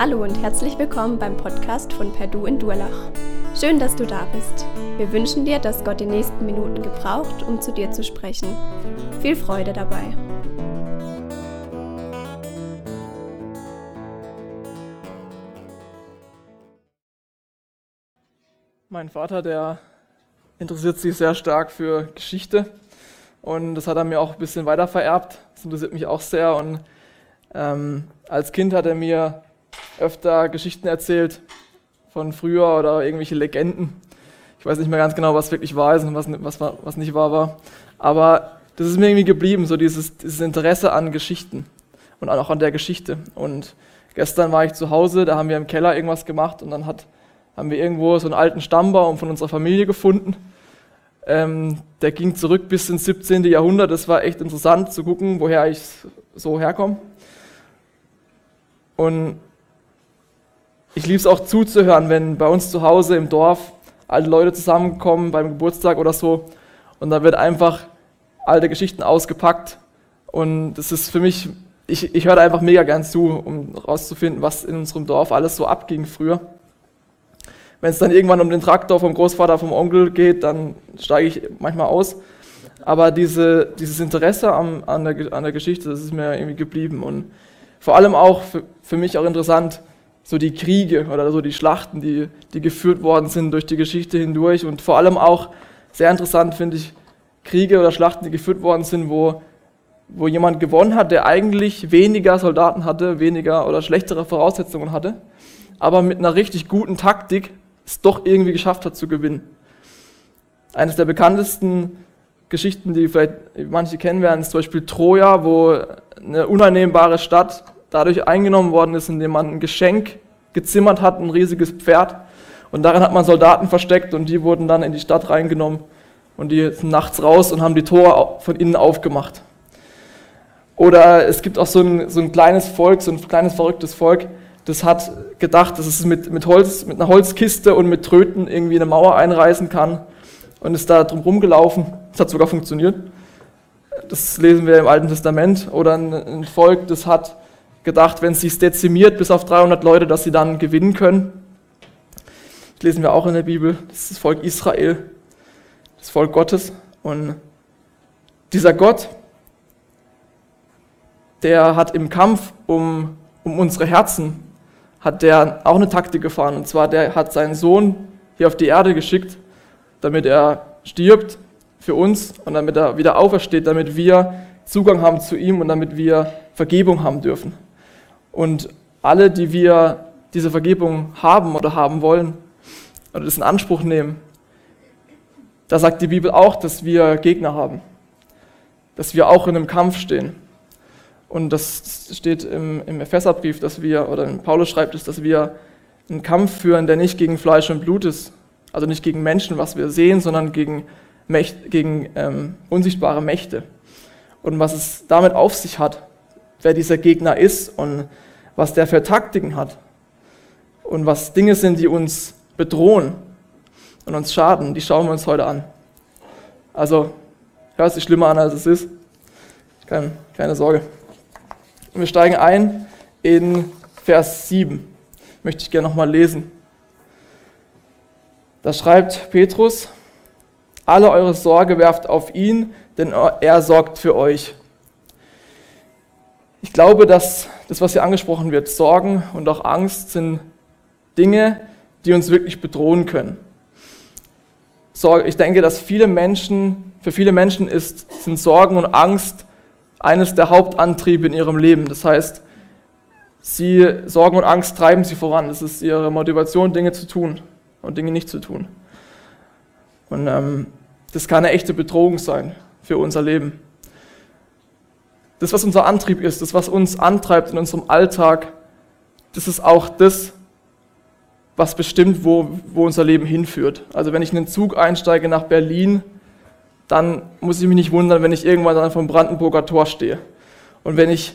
Hallo und herzlich willkommen beim Podcast von Perdu in Durlach. Schön, dass du da bist. Wir wünschen dir, dass Gott die nächsten Minuten gebraucht, um zu dir zu sprechen. Viel Freude dabei. Mein Vater, der interessiert sich sehr stark für Geschichte und das hat er mir auch ein bisschen weiter vererbt. Das interessiert mich auch sehr und ähm, als Kind hat er mir öfter Geschichten erzählt von früher oder irgendwelche Legenden. Ich weiß nicht mehr ganz genau, was wirklich wahr ist und was, was, was nicht wahr war. Aber das ist mir irgendwie geblieben, so dieses, dieses Interesse an Geschichten und auch an der Geschichte. Und gestern war ich zu Hause, da haben wir im Keller irgendwas gemacht und dann hat, haben wir irgendwo so einen alten Stammbaum von unserer Familie gefunden. Ähm, der ging zurück bis ins 17. Jahrhundert. Das war echt interessant zu gucken, woher ich so herkomme. Und ich liebe es auch zuzuhören, wenn bei uns zu Hause im Dorf alte Leute zusammenkommen beim Geburtstag oder so und da wird einfach alte Geschichten ausgepackt und das ist für mich, ich, ich höre einfach mega gern zu, um rauszufinden, was in unserem Dorf alles so abging früher. Wenn es dann irgendwann um den Traktor vom Großvater, vom Onkel geht, dann steige ich manchmal aus. Aber diese, dieses Interesse am, an, der, an der Geschichte, das ist mir irgendwie geblieben und vor allem auch für, für mich auch interessant, so die Kriege oder so die Schlachten, die, die geführt worden sind durch die Geschichte hindurch. Und vor allem auch sehr interessant finde ich Kriege oder Schlachten, die geführt worden sind, wo, wo jemand gewonnen hat, der eigentlich weniger Soldaten hatte, weniger oder schlechtere Voraussetzungen hatte, aber mit einer richtig guten Taktik es doch irgendwie geschafft hat zu gewinnen. Eines der bekanntesten Geschichten, die vielleicht manche kennen werden, ist zum Beispiel Troja, wo eine uneinnehmbare Stadt dadurch eingenommen worden ist, indem man ein Geschenk gezimmert hat, ein riesiges Pferd. Und darin hat man Soldaten versteckt und die wurden dann in die Stadt reingenommen. Und die sind nachts raus und haben die Tore von innen aufgemacht. Oder es gibt auch so ein, so ein kleines Volk, so ein kleines verrücktes Volk, das hat gedacht, dass es mit, mit, Holz, mit einer Holzkiste und mit Tröten irgendwie eine Mauer einreißen kann und ist da drum rumgelaufen. Das hat sogar funktioniert. Das lesen wir im Alten Testament. Oder ein, ein Volk, das hat gedacht, wenn es sich dezimiert bis auf 300 Leute, dass sie dann gewinnen können. Das lesen wir auch in der Bibel. Das ist das Volk Israel, das Volk Gottes. Und dieser Gott, der hat im Kampf um, um unsere Herzen, hat der auch eine Taktik gefahren. Und zwar, der hat seinen Sohn hier auf die Erde geschickt, damit er stirbt für uns und damit er wieder aufersteht, damit wir Zugang haben zu ihm und damit wir Vergebung haben dürfen. Und alle, die wir diese Vergebung haben oder haben wollen oder das in Anspruch nehmen, da sagt die Bibel auch, dass wir Gegner haben, dass wir auch in einem Kampf stehen. Und das steht im, im Epheserbrief, dass wir, oder Paulus schreibt es, dass wir einen Kampf führen, der nicht gegen Fleisch und Blut ist, also nicht gegen Menschen, was wir sehen, sondern gegen, Mächte, gegen ähm, unsichtbare Mächte. Und was es damit auf sich hat, wer dieser Gegner ist und was der für Taktiken hat und was Dinge sind, die uns bedrohen und uns schaden, die schauen wir uns heute an. Also hört sich schlimmer an, als es ist. Keine, keine Sorge. Und wir steigen ein in Vers 7. Möchte ich gerne nochmal lesen. Da schreibt Petrus, alle eure Sorge werft auf ihn, denn er sorgt für euch. Ich glaube, dass das, was hier angesprochen wird, Sorgen und auch Angst, sind Dinge, die uns wirklich bedrohen können. Ich denke, dass viele Menschen, für viele Menschen ist, sind Sorgen und Angst eines der Hauptantriebe in ihrem Leben. Das heißt, sie, Sorgen und Angst treiben sie voran. Das ist ihre Motivation, Dinge zu tun und Dinge nicht zu tun. Und ähm, das kann eine echte Bedrohung sein für unser Leben. Das, was unser Antrieb ist, das, was uns antreibt in unserem Alltag, das ist auch das, was bestimmt, wo, wo unser Leben hinführt. Also wenn ich in den Zug einsteige nach Berlin, dann muss ich mich nicht wundern, wenn ich irgendwann dann vom Brandenburger Tor stehe. Und wenn ich,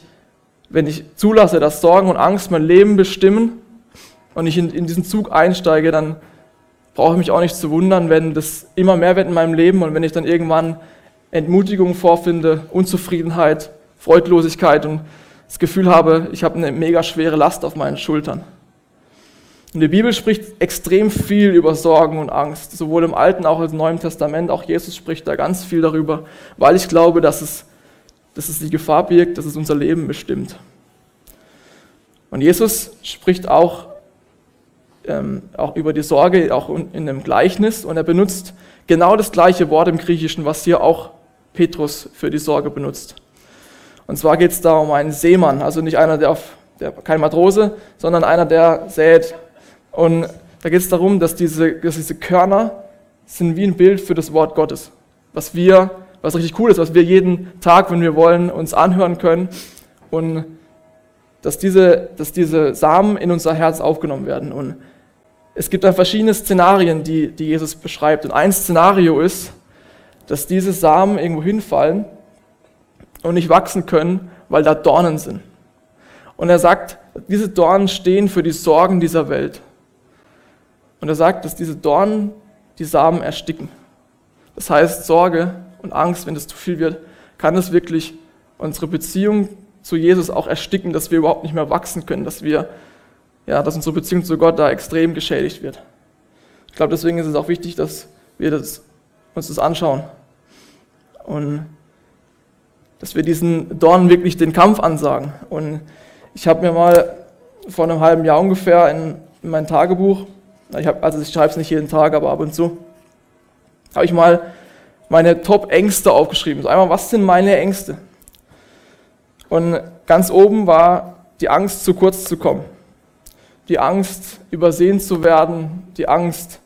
wenn ich zulasse, dass Sorgen und Angst mein Leben bestimmen und ich in, in diesen Zug einsteige, dann brauche ich mich auch nicht zu wundern, wenn das immer mehr wird in meinem Leben und wenn ich dann irgendwann Entmutigung vorfinde, Unzufriedenheit, Freudlosigkeit und das Gefühl habe, ich habe eine mega schwere Last auf meinen Schultern. Und die Bibel spricht extrem viel über Sorgen und Angst, sowohl im Alten als auch im Neuen Testament. Auch Jesus spricht da ganz viel darüber, weil ich glaube, dass es, dass es die Gefahr birgt, dass es unser Leben bestimmt. Und Jesus spricht auch, ähm, auch über die Sorge, auch in einem Gleichnis, und er benutzt genau das gleiche Wort im Griechischen, was hier auch Petrus für die Sorge benutzt. Und zwar geht es da um einen Seemann, also nicht einer, der auf, der, kein Matrose, sondern einer, der sät und da geht es darum, dass diese, dass diese Körner sind wie ein Bild für das Wort Gottes. Was wir, was richtig cool ist, was wir jeden Tag, wenn wir wollen, uns anhören können. Und dass diese, dass diese Samen in unser Herz aufgenommen werden. Und es gibt da verschiedene Szenarien, die, die Jesus beschreibt. Und ein Szenario ist, dass diese Samen irgendwo hinfallen und nicht wachsen können, weil da Dornen sind. Und er sagt, diese Dornen stehen für die Sorgen dieser Welt. Und er sagt, dass diese Dornen die Samen ersticken. Das heißt, Sorge und Angst, wenn es zu viel wird, kann es wirklich unsere Beziehung zu Jesus auch ersticken, dass wir überhaupt nicht mehr wachsen können, dass wir, ja, dass unsere Beziehung zu Gott da extrem geschädigt wird. Ich glaube, deswegen ist es auch wichtig, dass wir das, uns das anschauen und dass wir diesen Dornen wirklich den Kampf ansagen. Und ich habe mir mal vor einem halben Jahr ungefähr in, in mein Tagebuch ich hab, also ich schreibe es nicht jeden Tag, aber ab und zu. Habe ich mal meine Top-Ängste aufgeschrieben. So einmal, was sind meine Ängste? Und ganz oben war die Angst, zu kurz zu kommen. Die Angst, übersehen zu werden. Die Angst,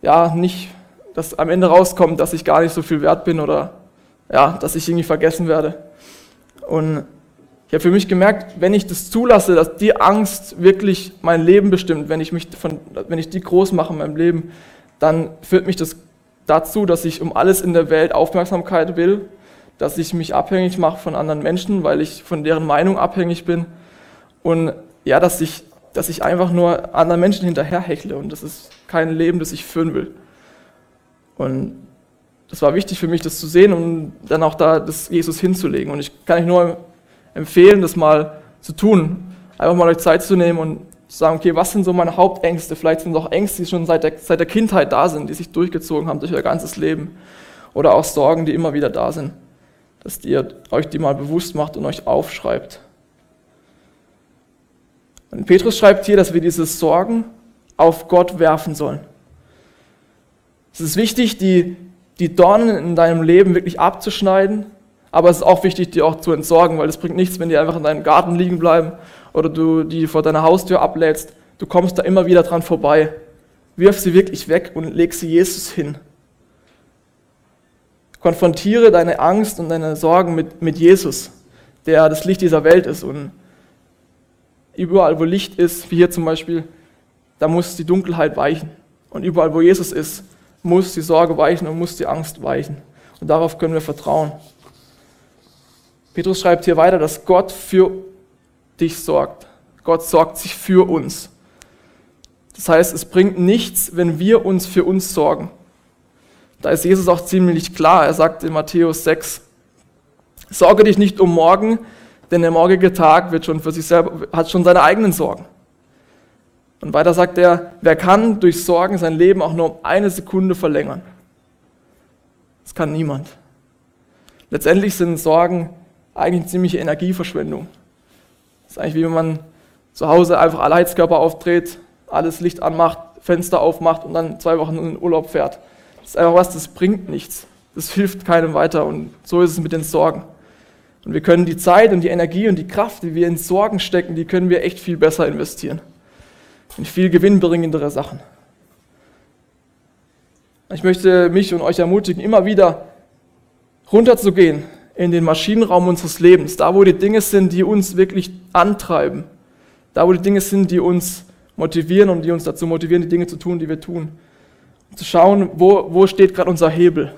ja, nicht, dass am Ende rauskommt, dass ich gar nicht so viel wert bin oder ja, dass ich irgendwie vergessen werde. Und ich habe für mich gemerkt, wenn ich das zulasse, dass die Angst wirklich mein Leben bestimmt, wenn ich, mich von, wenn ich die groß mache in meinem Leben, dann führt mich das dazu, dass ich um alles in der Welt Aufmerksamkeit will, dass ich mich abhängig mache von anderen Menschen, weil ich von deren Meinung abhängig bin und ja, dass ich, dass ich einfach nur anderen Menschen hinterherhechle und das ist kein Leben, das ich führen will. Und das war wichtig für mich, das zu sehen und dann auch da das Jesus hinzulegen. Und ich kann euch nur empfehlen, das mal zu tun. Einfach mal euch Zeit zu nehmen und zu sagen, okay, was sind so meine Hauptängste? Vielleicht sind es auch Ängste, die schon seit der, seit der Kindheit da sind, die sich durchgezogen haben durch euer ganzes Leben. Oder auch Sorgen, die immer wieder da sind. Dass ihr euch die mal bewusst macht und euch aufschreibt. Und Petrus schreibt hier, dass wir diese Sorgen auf Gott werfen sollen. Es ist wichtig, die, die Dornen in deinem Leben wirklich abzuschneiden aber es ist auch wichtig, die auch zu entsorgen, weil es bringt nichts, wenn die einfach in deinem Garten liegen bleiben oder du die vor deiner Haustür ablädst. Du kommst da immer wieder dran vorbei. Wirf sie wirklich weg und leg sie Jesus hin. Konfrontiere deine Angst und deine Sorgen mit, mit Jesus, der das Licht dieser Welt ist. Und überall, wo Licht ist, wie hier zum Beispiel, da muss die Dunkelheit weichen. Und überall, wo Jesus ist, muss die Sorge weichen und muss die Angst weichen. Und darauf können wir vertrauen. Petrus schreibt hier weiter, dass Gott für dich sorgt. Gott sorgt sich für uns. Das heißt, es bringt nichts, wenn wir uns für uns sorgen. Da ist Jesus auch ziemlich klar. Er sagt in Matthäus 6, sorge dich nicht um morgen, denn der morgige Tag wird schon für sich selber, hat schon seine eigenen Sorgen. Und weiter sagt er, wer kann durch Sorgen sein Leben auch nur um eine Sekunde verlängern? Das kann niemand. Letztendlich sind Sorgen eigentlich ziemliche Energieverschwendung. Das ist eigentlich wie wenn man zu Hause einfach alle Heizkörper aufdreht, alles Licht anmacht, Fenster aufmacht und dann zwei Wochen in den Urlaub fährt. Das ist einfach was, das bringt nichts. Das hilft keinem weiter und so ist es mit den Sorgen. Und wir können die Zeit und die Energie und die Kraft, die wir in Sorgen stecken, die können wir echt viel besser investieren. In viel gewinnbringendere Sachen. Ich möchte mich und euch ermutigen, immer wieder runterzugehen in den Maschinenraum unseres Lebens, da wo die Dinge sind, die uns wirklich antreiben, da wo die Dinge sind, die uns motivieren und die uns dazu motivieren, die Dinge zu tun, die wir tun. Zu schauen, wo, wo steht gerade unser Hebel.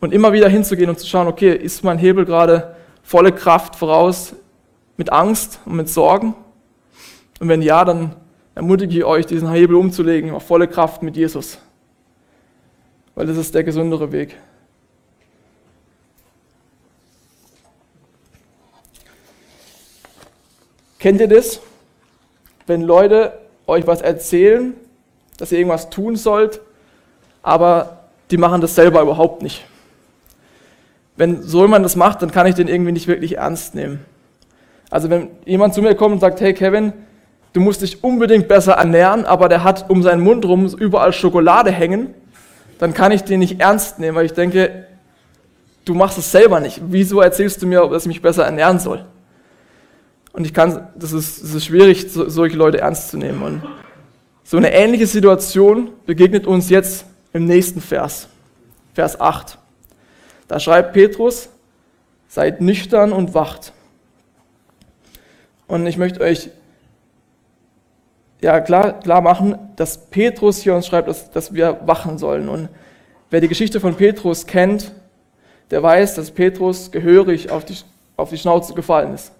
Und immer wieder hinzugehen und zu schauen, okay, ist mein Hebel gerade volle Kraft voraus mit Angst und mit Sorgen? Und wenn ja, dann ermutige ich euch, diesen Hebel umzulegen auf volle Kraft mit Jesus. Weil das ist der gesündere Weg. Kennt ihr das? Wenn Leute euch was erzählen, dass ihr irgendwas tun sollt, aber die machen das selber überhaupt nicht. Wenn so jemand das macht, dann kann ich den irgendwie nicht wirklich ernst nehmen. Also wenn jemand zu mir kommt und sagt, hey Kevin, du musst dich unbedingt besser ernähren, aber der hat um seinen Mund rum überall Schokolade hängen, dann kann ich den nicht ernst nehmen, weil ich denke, du machst es selber nicht. Wieso erzählst du mir, dass ich mich besser ernähren soll? Und ich kann, das ist, das ist schwierig, so, solche Leute ernst zu nehmen. Und so eine ähnliche Situation begegnet uns jetzt im nächsten Vers, Vers 8. Da schreibt Petrus, seid nüchtern und wacht. Und ich möchte euch ja, klar, klar machen, dass Petrus hier uns schreibt, dass, dass wir wachen sollen. Und wer die Geschichte von Petrus kennt, der weiß, dass Petrus gehörig auf die, auf die Schnauze gefallen ist,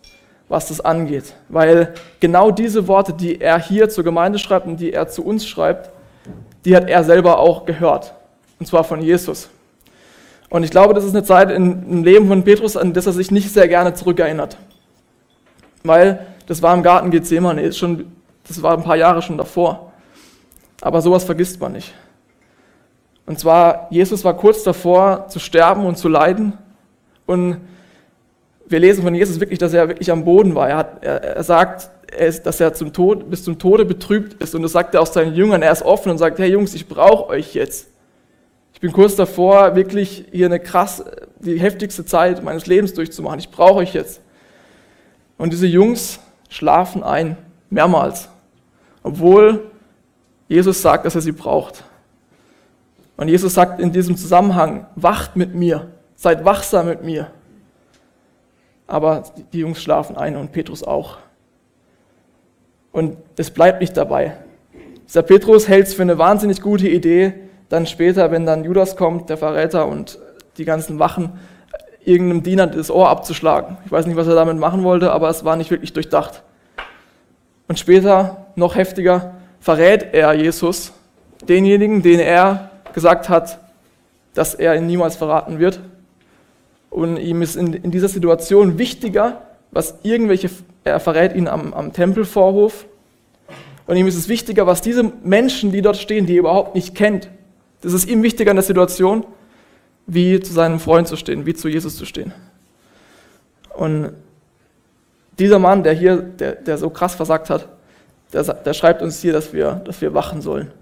was das angeht. Weil genau diese Worte, die er hier zur Gemeinde schreibt und die er zu uns schreibt, die hat er selber auch gehört. Und zwar von Jesus. Und ich glaube, das ist eine Zeit im Leben von Petrus, an das er sich nicht sehr gerne zurückerinnert. Weil das war im Garten Gethsemane, ist schon das war ein paar Jahre schon davor. Aber sowas vergisst man nicht. Und zwar, Jesus war kurz davor zu sterben und zu leiden. Und wir lesen von Jesus wirklich, dass er wirklich am Boden war. Er, hat, er, er sagt, er ist, dass er zum Tod, bis zum Tode betrübt ist. Und das sagt er auch seinen Jüngern. Er ist offen und sagt, hey Jungs, ich brauche euch jetzt. Ich bin kurz davor, wirklich hier eine krass, die heftigste Zeit meines Lebens durchzumachen. Ich brauche euch jetzt. Und diese Jungs schlafen ein, mehrmals obwohl Jesus sagt, dass er sie braucht. Und Jesus sagt in diesem Zusammenhang, wacht mit mir, seid wachsam mit mir. Aber die Jungs schlafen ein und Petrus auch. Und es bleibt nicht dabei. Dieser Petrus hält es für eine wahnsinnig gute Idee, dann später, wenn dann Judas kommt, der Verräter und die ganzen Wachen, irgendeinem Diener das Ohr abzuschlagen. Ich weiß nicht, was er damit machen wollte, aber es war nicht wirklich durchdacht. Und später, noch heftiger, verrät er Jesus, denjenigen, den er gesagt hat, dass er ihn niemals verraten wird. Und ihm ist in, in dieser Situation wichtiger, was irgendwelche, er verrät ihn am, am Tempelvorhof. Und ihm ist es wichtiger, was diese Menschen, die dort stehen, die er überhaupt nicht kennt, das ist ihm wichtiger in der Situation, wie zu seinem Freund zu stehen, wie zu Jesus zu stehen. Und dieser Mann, der hier, der, der so krass versagt hat, der, der schreibt uns hier, dass wir, dass wir wachen sollen.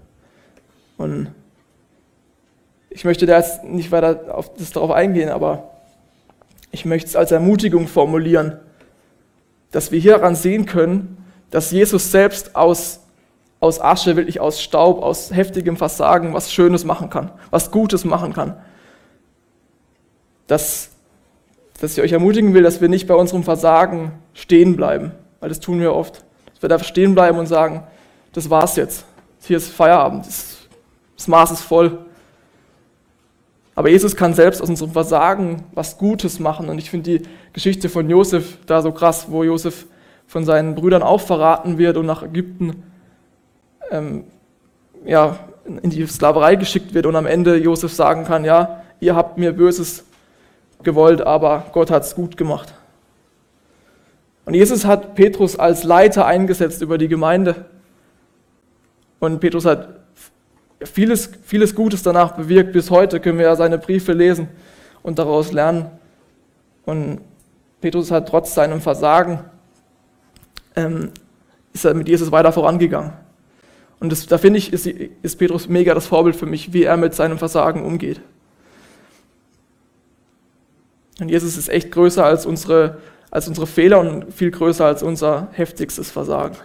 Und ich möchte da jetzt nicht weiter auf das darauf eingehen, aber ich möchte es als Ermutigung formulieren, dass wir hieran sehen können, dass Jesus selbst aus, aus Asche, wirklich aus Staub, aus heftigem Versagen was Schönes machen kann, was Gutes machen kann. Dass dass ich euch ermutigen will, dass wir nicht bei unserem Versagen stehen bleiben, weil das tun wir oft. Dass wir da stehen bleiben und sagen, das war's jetzt. Hier ist Feierabend, das, das Maß ist voll. Aber Jesus kann selbst aus unserem Versagen was Gutes machen. Und ich finde die Geschichte von Josef da so krass, wo Josef von seinen Brüdern auch verraten wird und nach Ägypten ähm, ja, in die Sklaverei geschickt wird und am Ende Josef sagen kann, ja, ihr habt mir Böses gewollt, aber Gott hat es gut gemacht. Und Jesus hat Petrus als Leiter eingesetzt über die Gemeinde. Und Petrus hat vieles, vieles Gutes danach bewirkt. Bis heute können wir ja seine Briefe lesen und daraus lernen. Und Petrus hat trotz seinem Versagen, ähm, ist er mit Jesus weiter vorangegangen. Und das, da finde ich, ist, ist Petrus mega das Vorbild für mich, wie er mit seinem Versagen umgeht. Und Jesus ist echt größer als unsere, als unsere Fehler und viel größer als unser heftigstes Versagen.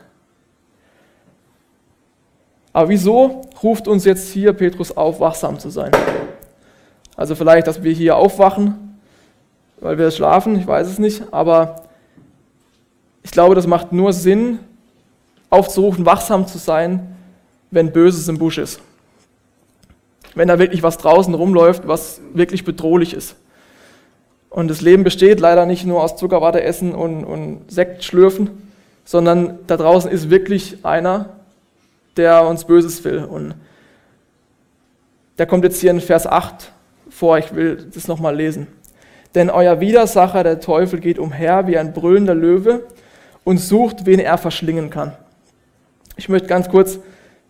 Aber wieso ruft uns jetzt hier Petrus auf, wachsam zu sein? Also vielleicht, dass wir hier aufwachen, weil wir schlafen, ich weiß es nicht, aber ich glaube, das macht nur Sinn, aufzurufen, wachsam zu sein, wenn Böses im Busch ist. Wenn da wirklich was draußen rumläuft, was wirklich bedrohlich ist. Und das Leben besteht leider nicht nur aus Zuckerwatte essen und, und Sekt schlürfen, sondern da draußen ist wirklich einer, der uns Böses will. Und der kommt jetzt hier in Vers 8 vor, ich will das nochmal lesen. Denn euer Widersacher, der Teufel, geht umher wie ein brüllender Löwe und sucht, wen er verschlingen kann. Ich möchte ganz kurz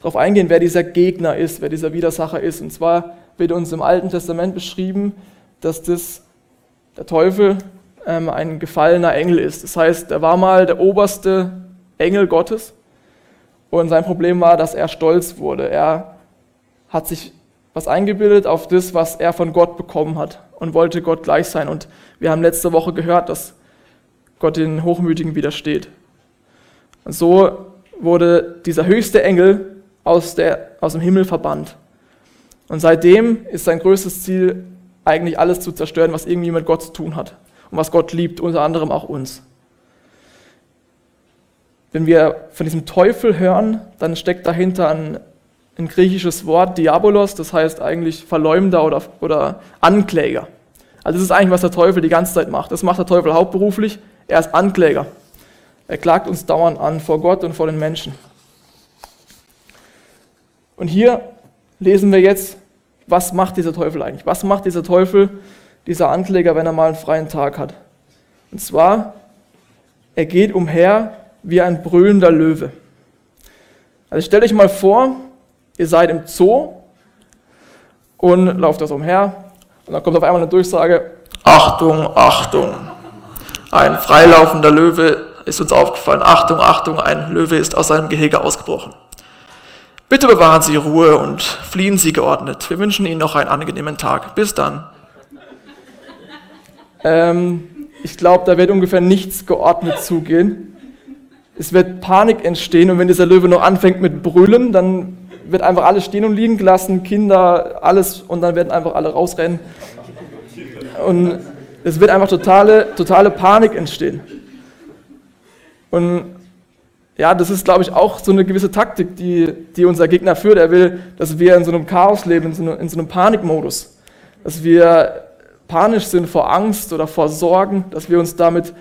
darauf eingehen, wer dieser Gegner ist, wer dieser Widersacher ist. Und zwar wird uns im Alten Testament beschrieben, dass das der Teufel ähm, ein gefallener Engel ist. Das heißt, er war mal der oberste Engel Gottes und sein Problem war, dass er stolz wurde. Er hat sich was eingebildet auf das, was er von Gott bekommen hat und wollte Gott gleich sein. Und wir haben letzte Woche gehört, dass Gott den Hochmütigen widersteht. Und so wurde dieser höchste Engel aus, der, aus dem Himmel verbannt. Und seitdem ist sein größtes Ziel, eigentlich alles zu zerstören, was irgendwie mit Gott zu tun hat und was Gott liebt, unter anderem auch uns. Wenn wir von diesem Teufel hören, dann steckt dahinter ein, ein griechisches Wort, Diabolos, das heißt eigentlich Verleumder oder, oder Ankläger. Also das ist eigentlich, was der Teufel die ganze Zeit macht. Das macht der Teufel hauptberuflich. Er ist Ankläger. Er klagt uns dauernd an vor Gott und vor den Menschen. Und hier lesen wir jetzt, was macht dieser Teufel eigentlich? Was macht dieser Teufel, dieser Ankläger, wenn er mal einen freien Tag hat? Und zwar, er geht umher wie ein brüllender Löwe. Also stellt euch mal vor, ihr seid im Zoo und lauft da so umher und dann kommt auf einmal eine Durchsage, Achtung, Achtung, ein freilaufender Löwe ist uns aufgefallen. Achtung, Achtung, ein Löwe ist aus seinem Gehege ausgebrochen. Bitte bewahren Sie Ruhe und fliehen Sie geordnet. Wir wünschen Ihnen noch einen angenehmen Tag. Bis dann. Ähm, ich glaube, da wird ungefähr nichts geordnet zugehen. Es wird Panik entstehen und wenn dieser Löwe noch anfängt mit Brüllen, dann wird einfach alles stehen und liegen gelassen, Kinder, alles und dann werden einfach alle rausrennen. Und es wird einfach totale, totale Panik entstehen. Und ja, das ist, glaube ich, auch so eine gewisse Taktik, die, die unser Gegner führt. Er will, dass wir in so einem Chaos leben, in so, einem, in so einem Panikmodus. Dass wir panisch sind vor Angst oder vor Sorgen, dass wir uns damit,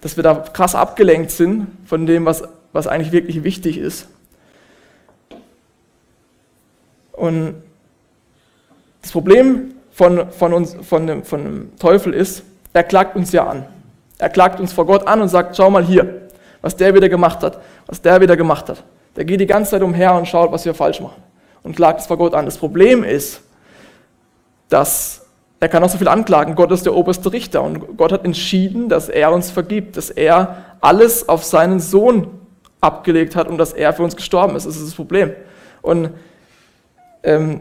dass wir da krass abgelenkt sind von dem, was, was eigentlich wirklich wichtig ist. Und das Problem von, von, uns, von, dem, von dem Teufel ist, er klagt uns ja an. Er klagt uns vor Gott an und sagt, schau mal hier, was der wieder gemacht hat, was der wieder gemacht hat. Der geht die ganze Zeit umher und schaut, was wir falsch machen und klagt es vor Gott an. Das Problem ist, dass er kann auch so viel anklagen. Gott ist der oberste Richter und Gott hat entschieden, dass er uns vergibt, dass er alles auf seinen Sohn abgelegt hat und dass er für uns gestorben ist. Das ist das Problem. Und ähm,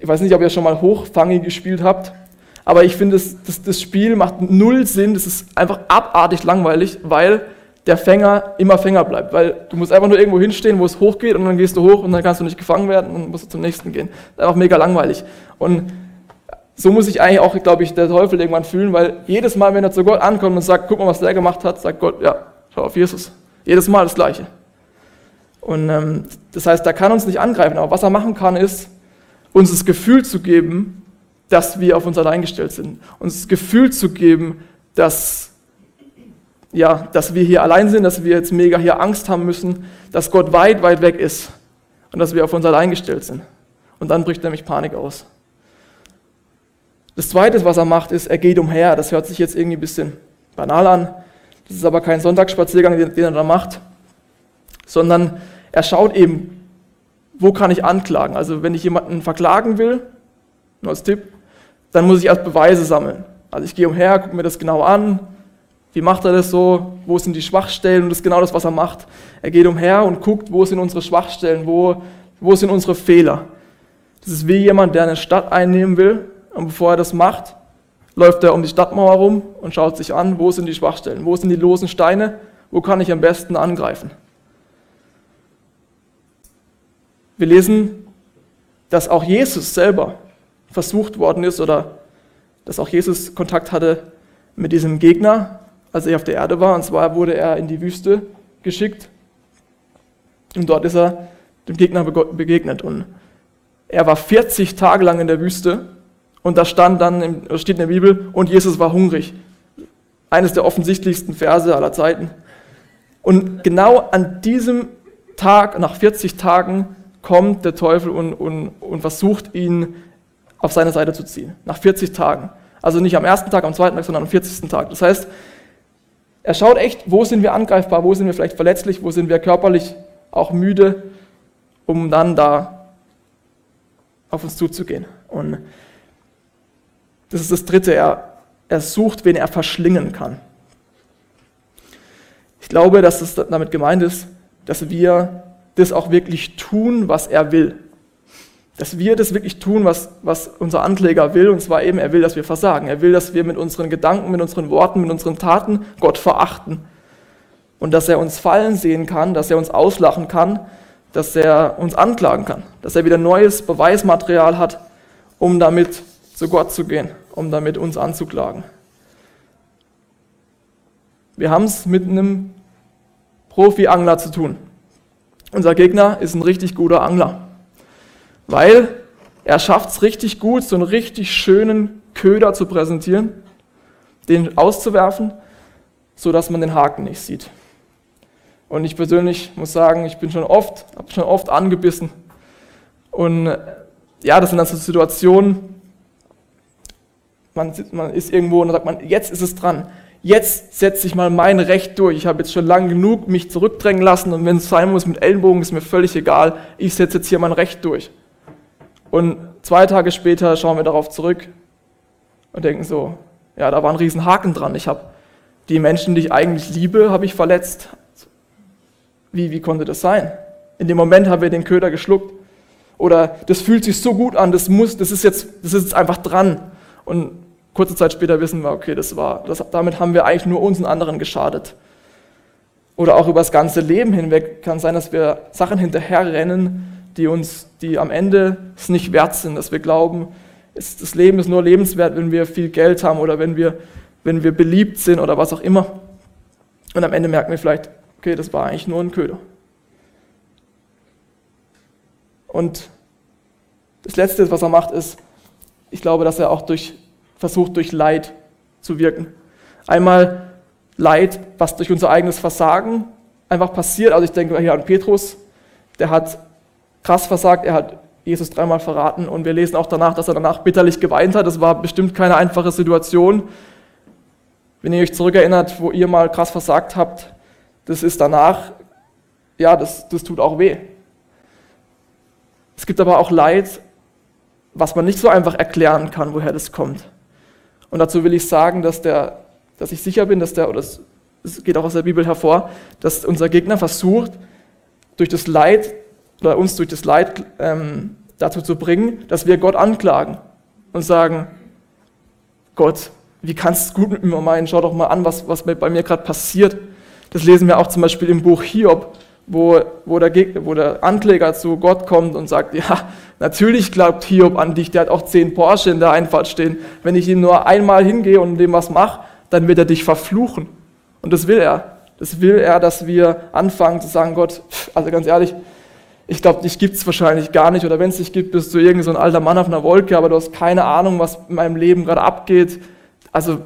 ich weiß nicht, ob ihr schon mal Hochfangi gespielt habt, aber ich finde, das, das, das Spiel macht null Sinn. Das ist einfach abartig langweilig, weil der Fänger immer Fänger bleibt. Weil du musst einfach nur irgendwo hinstehen, wo es hochgeht und dann gehst du hoch und dann kannst du nicht gefangen werden und musst du zum nächsten gehen. Das ist einfach mega langweilig. Und so muss sich eigentlich auch, glaube ich, der Teufel irgendwann fühlen, weil jedes Mal, wenn er zu Gott ankommt und sagt, guck mal, was der gemacht hat, sagt Gott, ja, schau auf Jesus. Jedes Mal das Gleiche. Und ähm, das heißt, er kann uns nicht angreifen, aber was er machen kann, ist, uns das Gefühl zu geben, dass wir auf uns allein gestellt sind. Uns das Gefühl zu geben, dass ja, dass wir hier allein sind, dass wir jetzt mega hier Angst haben müssen, dass Gott weit, weit weg ist und dass wir auf uns allein gestellt sind. Und dann bricht nämlich Panik aus. Das Zweite, was er macht, ist, er geht umher. Das hört sich jetzt irgendwie ein bisschen banal an. Das ist aber kein Sonntagsspaziergang, den, den er da macht, sondern er schaut eben, wo kann ich anklagen. Also wenn ich jemanden verklagen will, nur als Tipp, dann muss ich erst Beweise sammeln. Also ich gehe umher, gucke mir das genau an, wie macht er das so? Wo sind die Schwachstellen? Und das ist genau das, was er macht. Er geht umher und guckt, wo sind unsere Schwachstellen, wo, wo sind unsere Fehler. Das ist wie jemand, der eine Stadt einnehmen will und bevor er das macht, läuft er um die Stadtmauer rum und schaut sich an, wo sind die Schwachstellen, wo sind die losen Steine, wo kann ich am besten angreifen. Wir lesen, dass auch Jesus selber versucht worden ist oder dass auch Jesus Kontakt hatte mit diesem Gegner, als er auf der Erde war. Und zwar wurde er in die Wüste geschickt und dort ist er dem Gegner begegnet. Und er war 40 Tage lang in der Wüste und da stand dann, steht in der Bibel, und Jesus war hungrig. Eines der offensichtlichsten Verse aller Zeiten. Und genau an diesem Tag, nach 40 Tagen, kommt der Teufel und, und, und versucht ihn auf seine Seite zu ziehen. Nach 40 Tagen. Also nicht am ersten Tag, am zweiten Tag, sondern am 40. Tag. Das heißt, Er schaut echt, wo sind wir angreifbar, wo sind wir vielleicht verletzlich, wo sind wir körperlich auch müde, um dann da auf uns zuzugehen. Und das ist das Dritte, er, er sucht, wen er verschlingen kann. Ich glaube, dass es damit gemeint ist, dass wir das auch wirklich tun, was er will. Dass wir das wirklich tun, was, was unser Ankläger will, und zwar eben, er will, dass wir versagen. Er will, dass wir mit unseren Gedanken, mit unseren Worten, mit unseren Taten Gott verachten. Und dass er uns fallen sehen kann, dass er uns auslachen kann, dass er uns anklagen kann, dass er wieder neues Beweismaterial hat, um damit zu Gott zu gehen, um damit uns anzuklagen. Wir haben es mit einem Profi-Angler zu tun. Unser Gegner ist ein richtig guter Angler, weil er schafft es richtig gut, so einen richtig schönen Köder zu präsentieren, den auszuwerfen, sodass man den Haken nicht sieht. Und ich persönlich muss sagen, ich bin schon oft, habe schon oft angebissen. Und ja, das sind dann so Situationen, man, man ist irgendwo und sagt man, jetzt ist es dran jetzt setze ich mal mein Recht durch. Ich habe jetzt schon lange genug mich zurückdrängen lassen und wenn es sein muss mit Ellenbogen, ist mir völlig egal. Ich setze jetzt hier mein Recht durch. Und zwei Tage später schauen wir darauf zurück und denken so, ja, da war ein riesen Haken dran. Ich habe die Menschen, die ich eigentlich liebe, habe ich verletzt. Wie, wie konnte das sein? In dem Moment haben wir den Köder geschluckt. Oder das fühlt sich so gut an, das muss, das ist jetzt, das ist jetzt einfach dran. Und Kurze Zeit später wissen wir, okay, das war, das, damit haben wir eigentlich nur uns und anderen geschadet. Oder auch über das ganze Leben hinweg kann sein, dass wir Sachen hinterherrennen, die uns, die am Ende es nicht wert sind, dass wir glauben, es, das Leben ist nur lebenswert, wenn wir viel Geld haben oder wenn wir, wenn wir beliebt sind oder was auch immer. Und am Ende merken wir vielleicht, okay, das war eigentlich nur ein Köder. Und das Letzte, was er macht, ist, ich glaube, dass er auch durch versucht durch Leid zu wirken. Einmal Leid, was durch unser eigenes Versagen einfach passiert. Also ich denke hier an Petrus, der hat krass versagt, er hat Jesus dreimal verraten und wir lesen auch danach, dass er danach bitterlich geweint hat. Das war bestimmt keine einfache Situation. Wenn ihr euch zurückerinnert, wo ihr mal krass versagt habt, das ist danach, ja, das, das tut auch weh. Es gibt aber auch Leid, was man nicht so einfach erklären kann, woher das kommt. Und dazu will ich sagen, dass, der, dass ich sicher bin, dass der, oder es, es geht auch aus der Bibel hervor, dass unser Gegner versucht, durch das Leid oder uns durch das Leid ähm, dazu zu bringen, dass wir Gott anklagen und sagen, Gott, wie kannst du es gut mit mir meinen? Schau doch mal an, was, was bei mir gerade passiert. Das lesen wir auch zum Beispiel im Buch Hiob, wo, wo, der Gegner, wo der Ankläger zu Gott kommt und sagt, ja, natürlich glaubt Hiob an dich, der hat auch zehn Porsche in der Einfahrt stehen. Wenn ich ihm nur einmal hingehe und dem was mache, dann wird er dich verfluchen. Und das will er. Das will er, dass wir anfangen zu sagen, Gott, also ganz ehrlich, ich glaube, dich gibt es wahrscheinlich gar nicht. Oder wenn es dich gibt, bist du irgend so alter Mann auf einer Wolke, aber du hast keine Ahnung, was in meinem Leben gerade abgeht. Also,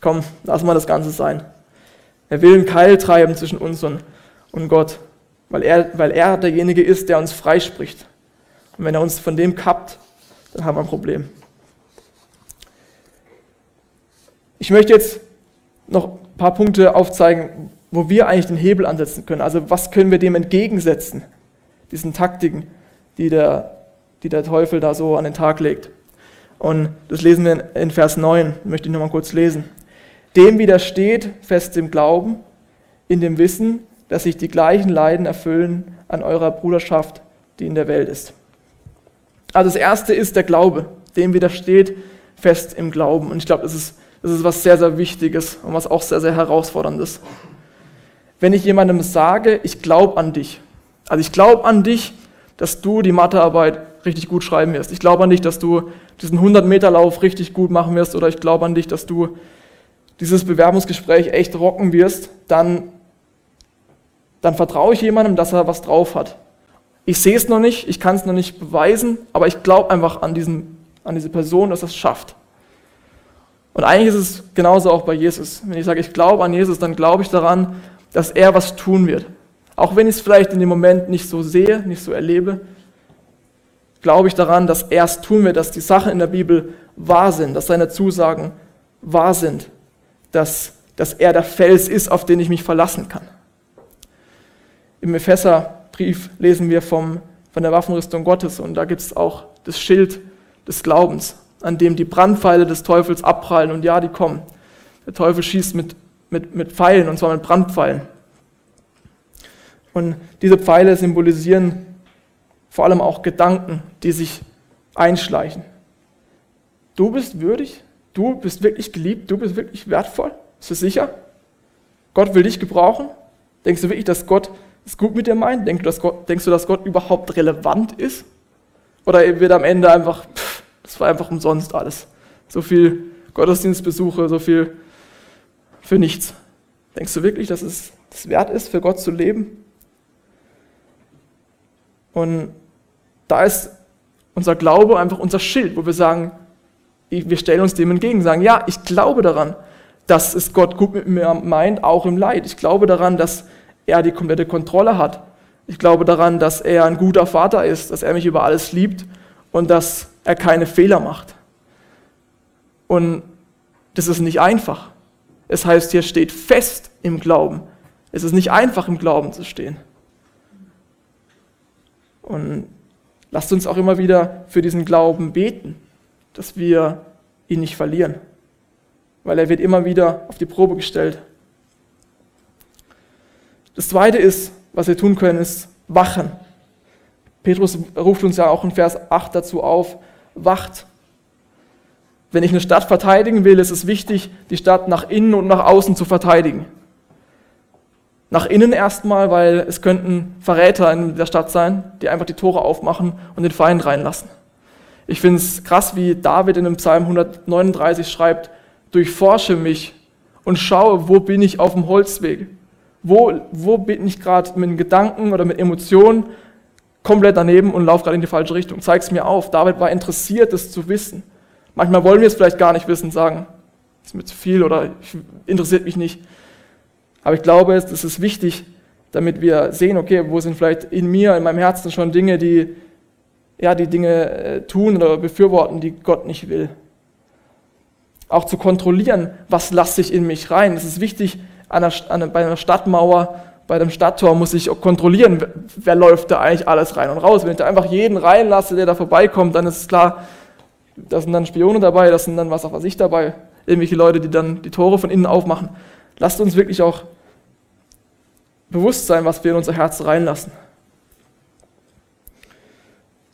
komm, lass mal das Ganze sein. Er will einen Keil treiben zwischen uns und und Gott, weil er, weil er derjenige ist, der uns freispricht. Und wenn er uns von dem kappt, dann haben wir ein Problem. Ich möchte jetzt noch ein paar Punkte aufzeigen, wo wir eigentlich den Hebel ansetzen können. Also was können wir dem entgegensetzen, diesen Taktiken, die der, die der Teufel da so an den Tag legt. Und das lesen wir in Vers 9, möchte ich nochmal kurz lesen. Dem widersteht fest im Glauben, in dem Wissen, dass sich die gleichen Leiden erfüllen an eurer Bruderschaft, die in der Welt ist. Also das Erste ist der Glaube, dem widersteht fest im Glauben. Und ich glaube, das ist, das ist was sehr, sehr Wichtiges und was auch sehr, sehr herausforderndes. Wenn ich jemandem sage, ich glaube an dich, also ich glaube an dich, dass du die Mathearbeit richtig gut schreiben wirst. Ich glaube an dich, dass du diesen 100-Meter-Lauf richtig gut machen wirst oder ich glaube an dich, dass du dieses Bewerbungsgespräch echt rocken wirst, dann dann vertraue ich jemandem, dass er was drauf hat. Ich sehe es noch nicht, ich kann es noch nicht beweisen, aber ich glaube einfach an, diesen, an diese Person, dass er es schafft. Und eigentlich ist es genauso auch bei Jesus. Wenn ich sage, ich glaube an Jesus, dann glaube ich daran, dass er was tun wird. Auch wenn ich es vielleicht in dem Moment nicht so sehe, nicht so erlebe, glaube ich daran, dass er es tun wird, dass die Sachen in der Bibel wahr sind, dass seine Zusagen wahr sind, dass dass er der Fels ist, auf den ich mich verlassen kann. Im Epheserbrief lesen wir vom, von der Waffenrüstung Gottes und da gibt es auch das Schild des Glaubens, an dem die Brandpfeile des Teufels abprallen und ja, die kommen. Der Teufel schießt mit, mit, mit Pfeilen und zwar mit Brandpfeilen. Und diese Pfeile symbolisieren vor allem auch Gedanken, die sich einschleichen. Du bist würdig, du bist wirklich geliebt, du bist wirklich wertvoll. Ist das sicher? Gott will dich gebrauchen? Denkst du wirklich, dass Gott es gut mit dir meint? Denkst du, dass Gott, denkst du, dass Gott überhaupt relevant ist? Oder wird am Ende einfach, pff, das war einfach umsonst alles. So viel Gottesdienstbesuche, so viel für nichts. Denkst du wirklich, dass es das wert ist, für Gott zu leben? Und da ist unser Glaube einfach unser Schild, wo wir sagen, wir stellen uns dem entgegen, sagen, ja, ich glaube daran, dass es Gott gut mit mir meint, auch im Leid. Ich glaube daran, dass er die komplette Kontrolle hat. Ich glaube daran, dass er ein guter Vater ist, dass er mich über alles liebt und dass er keine Fehler macht. Und das ist nicht einfach. Es heißt, hier steht fest im Glauben. Es ist nicht einfach im Glauben zu stehen. Und lasst uns auch immer wieder für diesen Glauben beten, dass wir ihn nicht verlieren, weil er wird immer wieder auf die Probe gestellt. Das Zweite ist, was wir tun können, ist wachen. Petrus ruft uns ja auch in Vers 8 dazu auf, wacht. Wenn ich eine Stadt verteidigen will, ist es wichtig, die Stadt nach innen und nach außen zu verteidigen. Nach innen erstmal, weil es könnten Verräter in der Stadt sein, die einfach die Tore aufmachen und den Feind reinlassen. Ich finde es krass, wie David in dem Psalm 139 schreibt, durchforsche mich und schaue, wo bin ich auf dem Holzweg. Wo, wo bin ich gerade mit Gedanken oder mit Emotionen komplett daneben und laufe gerade in die falsche Richtung. Zeig es mir auf. David war interessiert, das zu wissen. Manchmal wollen wir es vielleicht gar nicht wissen, sagen, ist mir zu viel oder interessiert mich nicht. Aber ich glaube, es ist wichtig, damit wir sehen, okay, wo sind vielleicht in mir, in meinem Herzen schon Dinge, die ja, die Dinge äh, tun oder befürworten, die Gott nicht will. Auch zu kontrollieren, was lasse ich in mich rein. Es ist wichtig, an einer, an, bei einer Stadtmauer bei dem Stadttor muss ich auch kontrollieren, wer läuft da eigentlich alles rein und raus. Wenn ich da einfach jeden reinlasse, der da vorbeikommt, dann ist es klar, da sind dann Spione dabei, da sind dann was auch was ich dabei, irgendwelche Leute, die dann die Tore von innen aufmachen. Lasst uns wirklich auch bewusst sein, was wir in unser Herz reinlassen.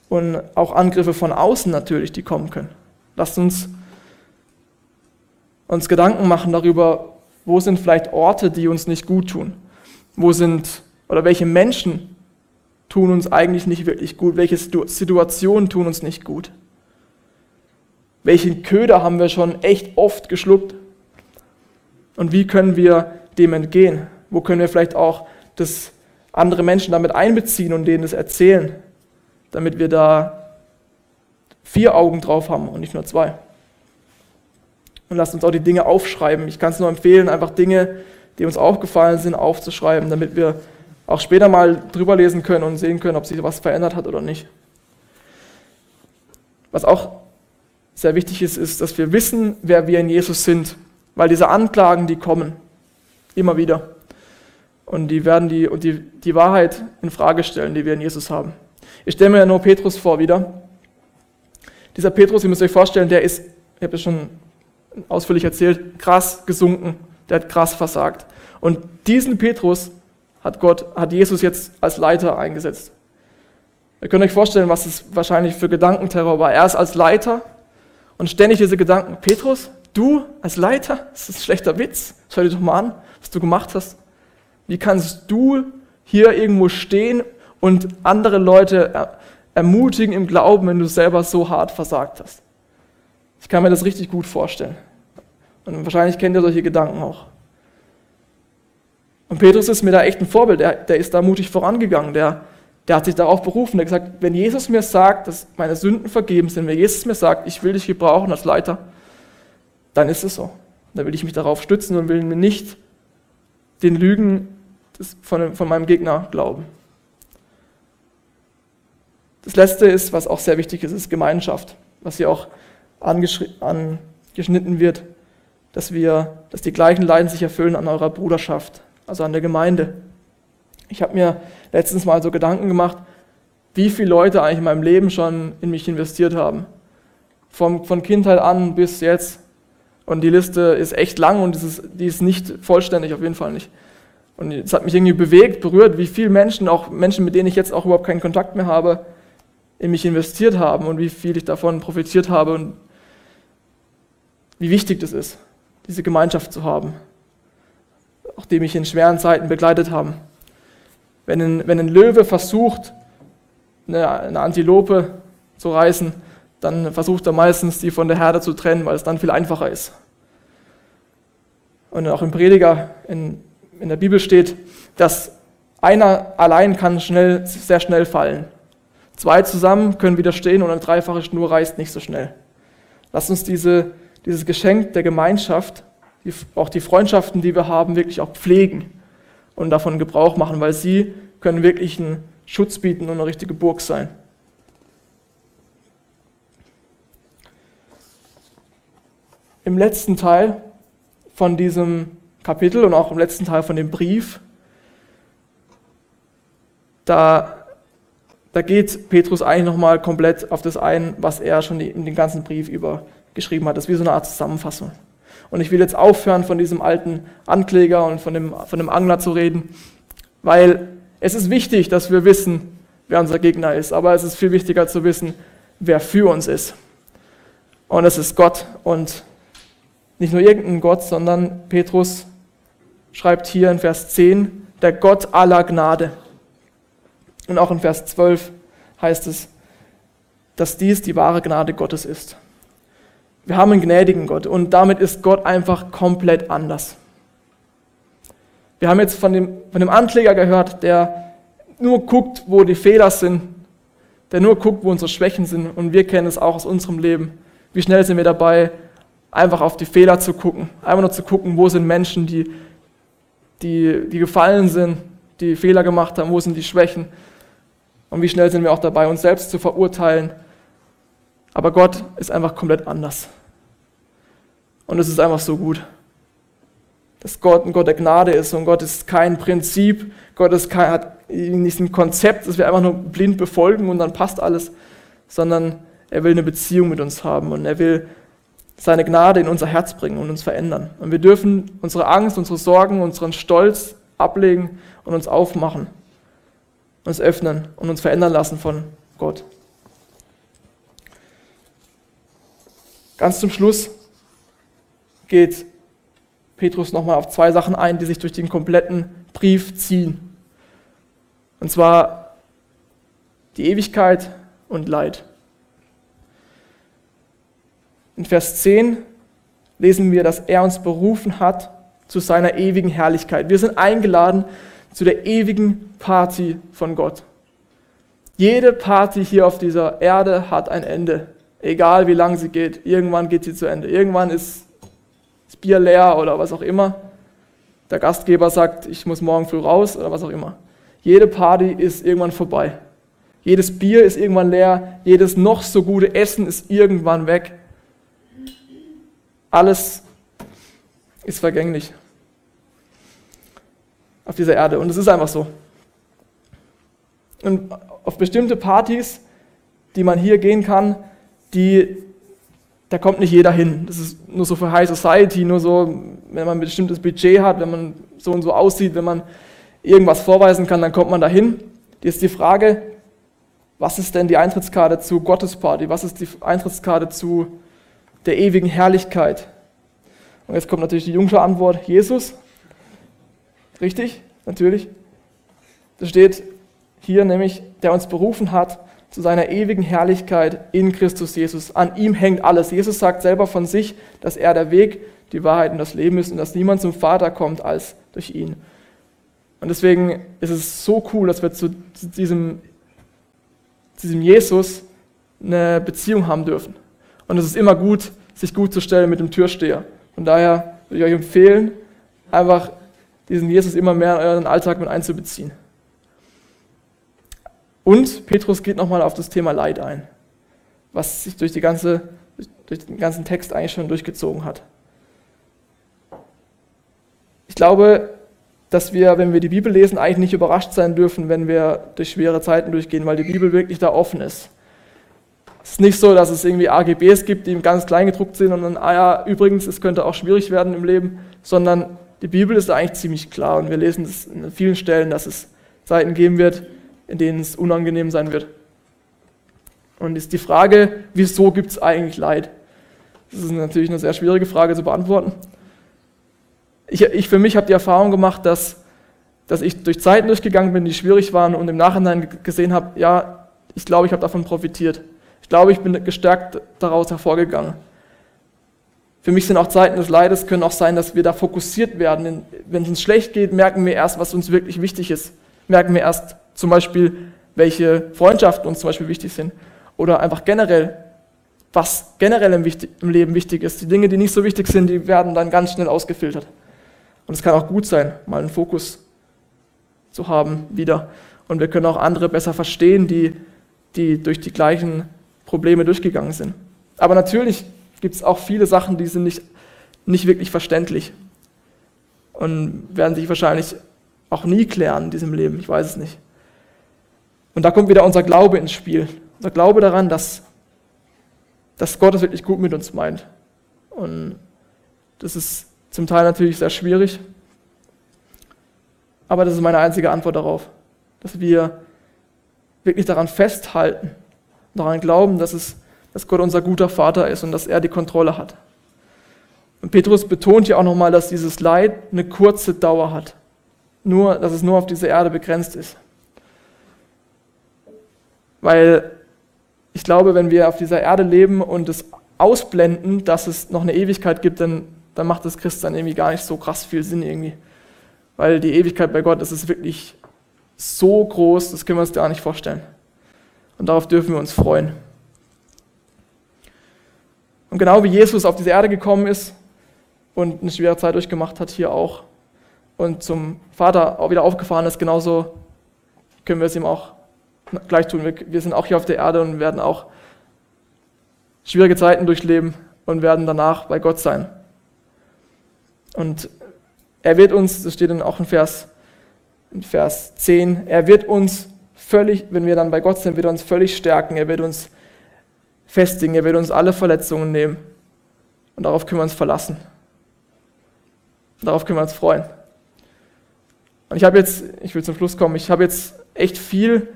Und auch Angriffe von außen natürlich, die kommen können. Lasst uns uns Gedanken machen darüber, wo sind vielleicht Orte, die uns nicht gut tun wo sind oder welche Menschen tun uns eigentlich nicht wirklich gut? Welche Situationen tun uns nicht gut? Welchen Köder haben wir schon echt oft geschluckt? Und wie können wir dem entgehen? Wo können wir vielleicht auch das andere Menschen damit einbeziehen und denen das erzählen, damit wir da vier Augen drauf haben und nicht nur zwei? Und lasst uns auch die Dinge aufschreiben. Ich kann es nur empfehlen, einfach Dinge die uns aufgefallen sind, aufzuschreiben, damit wir auch später mal drüber lesen können und sehen können, ob sich was verändert hat oder nicht. Was auch sehr wichtig ist, ist, dass wir wissen, wer wir in Jesus sind, weil diese Anklagen, die kommen, immer wieder. Und die werden die, und die, die Wahrheit in Frage stellen, die wir in Jesus haben. Ich stelle mir ja nur Petrus vor wieder. Dieser Petrus, ihr müsst euch vorstellen, der ist, ich habe es schon ausführlich erzählt, krass gesunken der hat krass versagt. Und diesen Petrus hat Gott, hat Jesus jetzt als Leiter eingesetzt. Ihr könnt euch vorstellen, was es wahrscheinlich für Gedankenterror war. Er ist als Leiter und ständig diese Gedanken, Petrus, du als Leiter, das ist ein schlechter Witz, schau dir doch mal an, was du gemacht hast. Wie kannst du hier irgendwo stehen und andere Leute ermutigen im Glauben, wenn du selber so hart versagt hast? Ich kann mir das richtig gut vorstellen. Und wahrscheinlich kennt ihr solche Gedanken auch. Und Petrus ist mir da echt ein Vorbild. Der, der ist da mutig vorangegangen. Der, der hat sich darauf berufen. Der hat gesagt, wenn Jesus mir sagt, dass meine Sünden vergeben sind, wenn Jesus mir sagt, ich will dich gebrauchen als Leiter, dann ist es so. Da will ich mich darauf stützen und will mir nicht den Lügen von, von meinem Gegner glauben. Das letzte ist, was auch sehr wichtig ist, ist Gemeinschaft, was hier auch angeschnitten wird. dass wir, dass die gleichen Leiden sich erfüllen an eurer Bruderschaft, also an der Gemeinde. Ich habe mir letztens mal so Gedanken gemacht, wie viele Leute eigentlich in meinem Leben schon in mich investiert haben. Vom, von Kindheit an bis jetzt. Und die Liste ist echt lang und ist, die ist nicht vollständig, auf jeden Fall nicht. Und es hat mich irgendwie bewegt, berührt, wie viele Menschen, auch Menschen, mit denen ich jetzt auch überhaupt keinen Kontakt mehr habe, in mich investiert haben und wie viel ich davon profitiert habe und wie wichtig das ist, diese Gemeinschaft zu haben, auch die mich in schweren Zeiten begleitet haben. Wenn ein, wenn ein Löwe versucht, eine, eine Antilope zu reißen, dann versucht er meistens, die von der Herde zu trennen, weil es dann viel einfacher ist. Und auch im Prediger in, in der Bibel steht, dass einer allein kann schnell, sehr schnell fallen. Zwei zusammen können widerstehen und eine dreifache Schnur reißt nicht so schnell. Lass uns diese, dieses Geschenk der Gemeinschaft, die, auch die Freundschaften, die wir haben, wirklich auch pflegen und davon Gebrauch machen, weil sie können wirklich einen Schutz bieten und eine richtige Burg sein. Im letzten Teil von diesem Kapitel und auch im letzten Teil von dem Brief, da, da geht Petrus eigentlich nochmal komplett auf das ein, was er schon in den ganzen Brief über geschrieben hat. Das ist wie so eine Art Zusammenfassung. Und ich will jetzt aufhören, von diesem alten Ankläger und von dem, von dem Angler zu reden, weil es ist wichtig, dass wir wissen, wer unser Gegner ist, aber es ist viel wichtiger zu wissen, wer für uns ist. Und es ist Gott und nicht nur irgendein Gott, sondern Petrus schreibt hier in Vers 10, der Gott aller Gnade. Und auch in Vers 12 heißt es, dass dies die wahre Gnade Gottes ist. Wir haben einen gnädigen Gott und damit ist Gott einfach komplett anders. Wir haben jetzt von dem, von dem Ankläger gehört, der nur guckt, wo die Fehler sind, der nur guckt, wo unsere Schwächen sind und wir kennen es auch aus unserem Leben. Wie schnell sind wir dabei, einfach auf die Fehler zu gucken, einfach nur zu gucken, wo sind Menschen, die, die, die gefallen sind, die Fehler gemacht haben, wo sind die Schwächen und wie schnell sind wir auch dabei, uns selbst zu verurteilen aber Gott ist einfach komplett anders. Und es ist einfach so gut, dass Gott ein Gott der Gnade ist und Gott ist kein Prinzip, Gott ist kein, hat nicht ein Konzept, das wir einfach nur blind befolgen und dann passt alles, sondern er will eine Beziehung mit uns haben und er will seine Gnade in unser Herz bringen und uns verändern. Und wir dürfen unsere Angst, unsere Sorgen, unseren Stolz ablegen und uns aufmachen, uns öffnen und uns verändern lassen von Gott. Ganz zum Schluss geht Petrus nochmal auf zwei Sachen ein, die sich durch den kompletten Brief ziehen. Und zwar die Ewigkeit und Leid. In Vers 10 lesen wir, dass er uns berufen hat zu seiner ewigen Herrlichkeit. Wir sind eingeladen zu der ewigen Party von Gott. Jede Party hier auf dieser Erde hat ein Ende. Egal wie lang sie geht, irgendwann geht sie zu Ende. Irgendwann ist das Bier leer oder was auch immer. Der Gastgeber sagt, ich muss morgen früh raus oder was auch immer. Jede Party ist irgendwann vorbei. Jedes Bier ist irgendwann leer. Jedes noch so gute Essen ist irgendwann weg. Alles ist vergänglich auf dieser Erde. Und es ist einfach so. Und auf bestimmte Partys, die man hier gehen kann, die, da kommt nicht jeder hin. Das ist nur so für High Society, nur so, wenn man ein bestimmtes Budget hat, wenn man so und so aussieht, wenn man irgendwas vorweisen kann, dann kommt man da hin. Jetzt die Frage, was ist denn die Eintrittskarte zu Gottes Party? Was ist die Eintrittskarte zu der ewigen Herrlichkeit? Und jetzt kommt natürlich die jungsche Antwort, Jesus. Richtig? Natürlich. Das steht hier nämlich, der uns berufen hat zu seiner ewigen Herrlichkeit in Christus Jesus. An ihm hängt alles. Jesus sagt selber von sich, dass er der Weg, die Wahrheit und das Leben ist und dass niemand zum Vater kommt als durch ihn. Und deswegen ist es so cool, dass wir zu diesem, zu diesem Jesus eine Beziehung haben dürfen. Und es ist immer gut, sich gut zu stellen mit dem Türsteher. Von daher würde ich euch empfehlen, einfach diesen Jesus immer mehr in euren Alltag mit einzubeziehen. Und Petrus geht nochmal auf das Thema Leid ein, was sich durch, ganze, durch den ganzen Text eigentlich schon durchgezogen hat. ich glaube, dass wir, wenn wir die Bibel lesen, eigentlich nicht überrascht sein dürfen, wenn wir durch schwere Zeiten durchgehen, weil die Bibel wirklich da offen ist. Es ist nicht so, dass es irgendwie AGBs gibt, die ganz klein gedruckt sind und dann, ah ja, übrigens, es könnte auch schwierig werden im Leben, sondern die Bibel ist eigentlich ziemlich klar und wir lesen es in vielen Stellen, dass es Zeiten geben wird, in denen es unangenehm sein wird. Und ist die Frage, wieso gibt es eigentlich Leid? Das ist natürlich eine sehr schwierige Frage zu beantworten. Ich, ich für mich habe die Erfahrung gemacht, dass, dass ich durch Zeiten durchgegangen bin, die schwierig waren und im Nachhinein gesehen habe, ja, ich glaube, ich habe davon profitiert. Ich glaube, ich bin gestärkt daraus hervorgegangen. Für mich sind auch Zeiten des Leides, können auch sein, dass wir da fokussiert werden. Wenn es uns schlecht geht, merken wir erst, was uns wirklich wichtig ist. Merken wir erst zum Beispiel, welche Freundschaften uns zum Beispiel wichtig sind. Oder einfach generell, was generell im, im Leben wichtig ist. Die Dinge, die nicht so wichtig sind, die werden dann ganz schnell ausgefiltert. Und es kann auch gut sein, mal einen Fokus zu haben wieder. Und wir können auch andere besser verstehen, die, die durch die gleichen Probleme durchgegangen sind. Aber natürlich gibt es auch viele Sachen, die sind nicht, nicht wirklich verständlich und werden sich wahrscheinlich auch nie klären in diesem Leben. Ich weiß es nicht. Und da kommt wieder unser Glaube ins Spiel. Unser Glaube daran, dass, dass Gott es wirklich gut mit uns meint. Und das ist zum Teil natürlich sehr schwierig. Aber das ist meine einzige Antwort darauf, dass wir wirklich daran festhalten, daran glauben, dass, es, dass Gott unser guter Vater ist und dass er die Kontrolle hat. Und Petrus betont ja auch nochmal, dass dieses Leid eine kurze Dauer hat. Nur, dass es nur auf diese Erde begrenzt ist. Weil ich glaube, wenn wir auf dieser Erde leben und es ausblenden, dass es noch eine Ewigkeit gibt, dann dann macht das Christsein irgendwie gar nicht so krass viel Sinn irgendwie. Weil die Ewigkeit bei Gott, das ist wirklich so groß, das können wir uns gar nicht vorstellen. Und darauf dürfen wir uns freuen. Und genau wie Jesus auf diese Erde gekommen ist und eine schwere Zeit durchgemacht hat, hier auch, und zum Vater auch wieder aufgefahren ist, genauso können wir es ihm auch gleich tun. Wir sind auch hier auf der Erde und werden auch schwierige Zeiten durchleben und werden danach bei Gott sein. Und er wird uns, das steht dann auch in Vers, in Vers 10, er wird uns völlig, wenn wir dann bei Gott sind, wird er uns völlig stärken, er wird uns festigen, er wird uns alle Verletzungen nehmen. Und darauf können wir uns verlassen. Und darauf können wir uns freuen. Und ich habe jetzt, ich will zum Schluss kommen, ich habe jetzt echt viel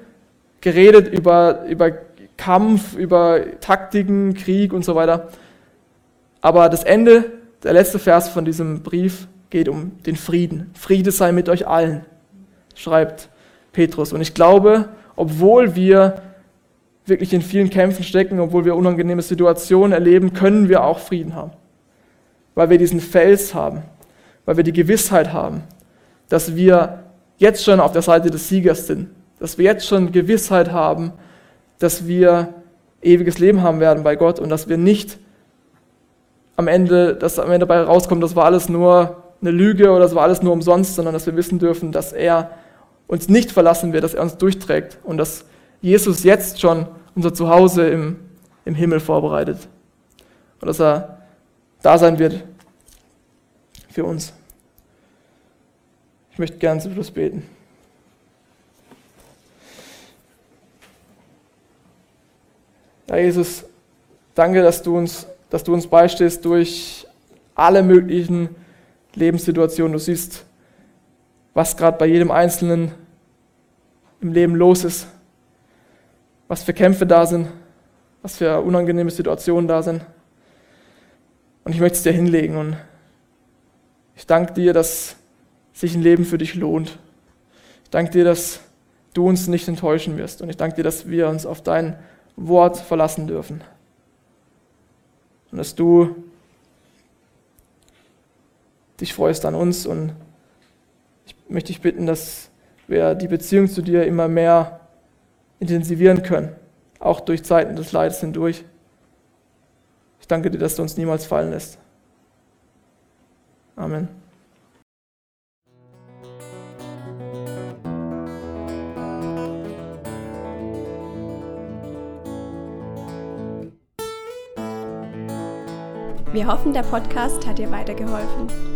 geredet über, über Kampf, über Taktiken, Krieg und so weiter. Aber das Ende der letzte Vers von diesem Brief geht um den Frieden. Friede sei mit euch allen, schreibt Petrus. Und ich glaube, obwohl wir wirklich in vielen Kämpfen stecken, obwohl wir unangenehme Situationen erleben, können wir auch Frieden haben. Weil wir diesen Fels haben, weil wir die Gewissheit haben, dass wir jetzt schon auf der Seite des Siegers sind, dass wir jetzt schon Gewissheit haben, dass wir ewiges Leben haben werden bei Gott und dass wir nicht am Ende, dass am Ende dabei rauskommt, das war alles nur eine Lüge oder das war alles nur umsonst, sondern dass wir wissen dürfen, dass er uns nicht verlassen wird, dass er uns durchträgt und dass Jesus jetzt schon unser Zuhause im, im Himmel vorbereitet und dass er da sein wird für uns. Ich möchte gerne zum Schluss beten. Ja, Jesus, danke, dass du uns dass du uns beistehst durch alle möglichen Lebenssituationen. Du siehst, was gerade bei jedem Einzelnen im Leben los ist, was für Kämpfe da sind, was für unangenehme Situationen da sind. Und ich möchte es dir hinlegen und ich danke dir, dass sich ein Leben für dich lohnt. Ich danke dir, dass du uns nicht enttäuschen wirst und ich danke dir, dass wir uns auf dein Wort verlassen dürfen und dass du dich freust an uns und möchte dich bitten, dass wir die Beziehung zu dir immer mehr intensivieren können, auch durch Zeiten des Leides hindurch. Ich danke dir, dass du uns niemals fallen lässt. Amen. Wir hoffen, der Podcast hat dir weitergeholfen.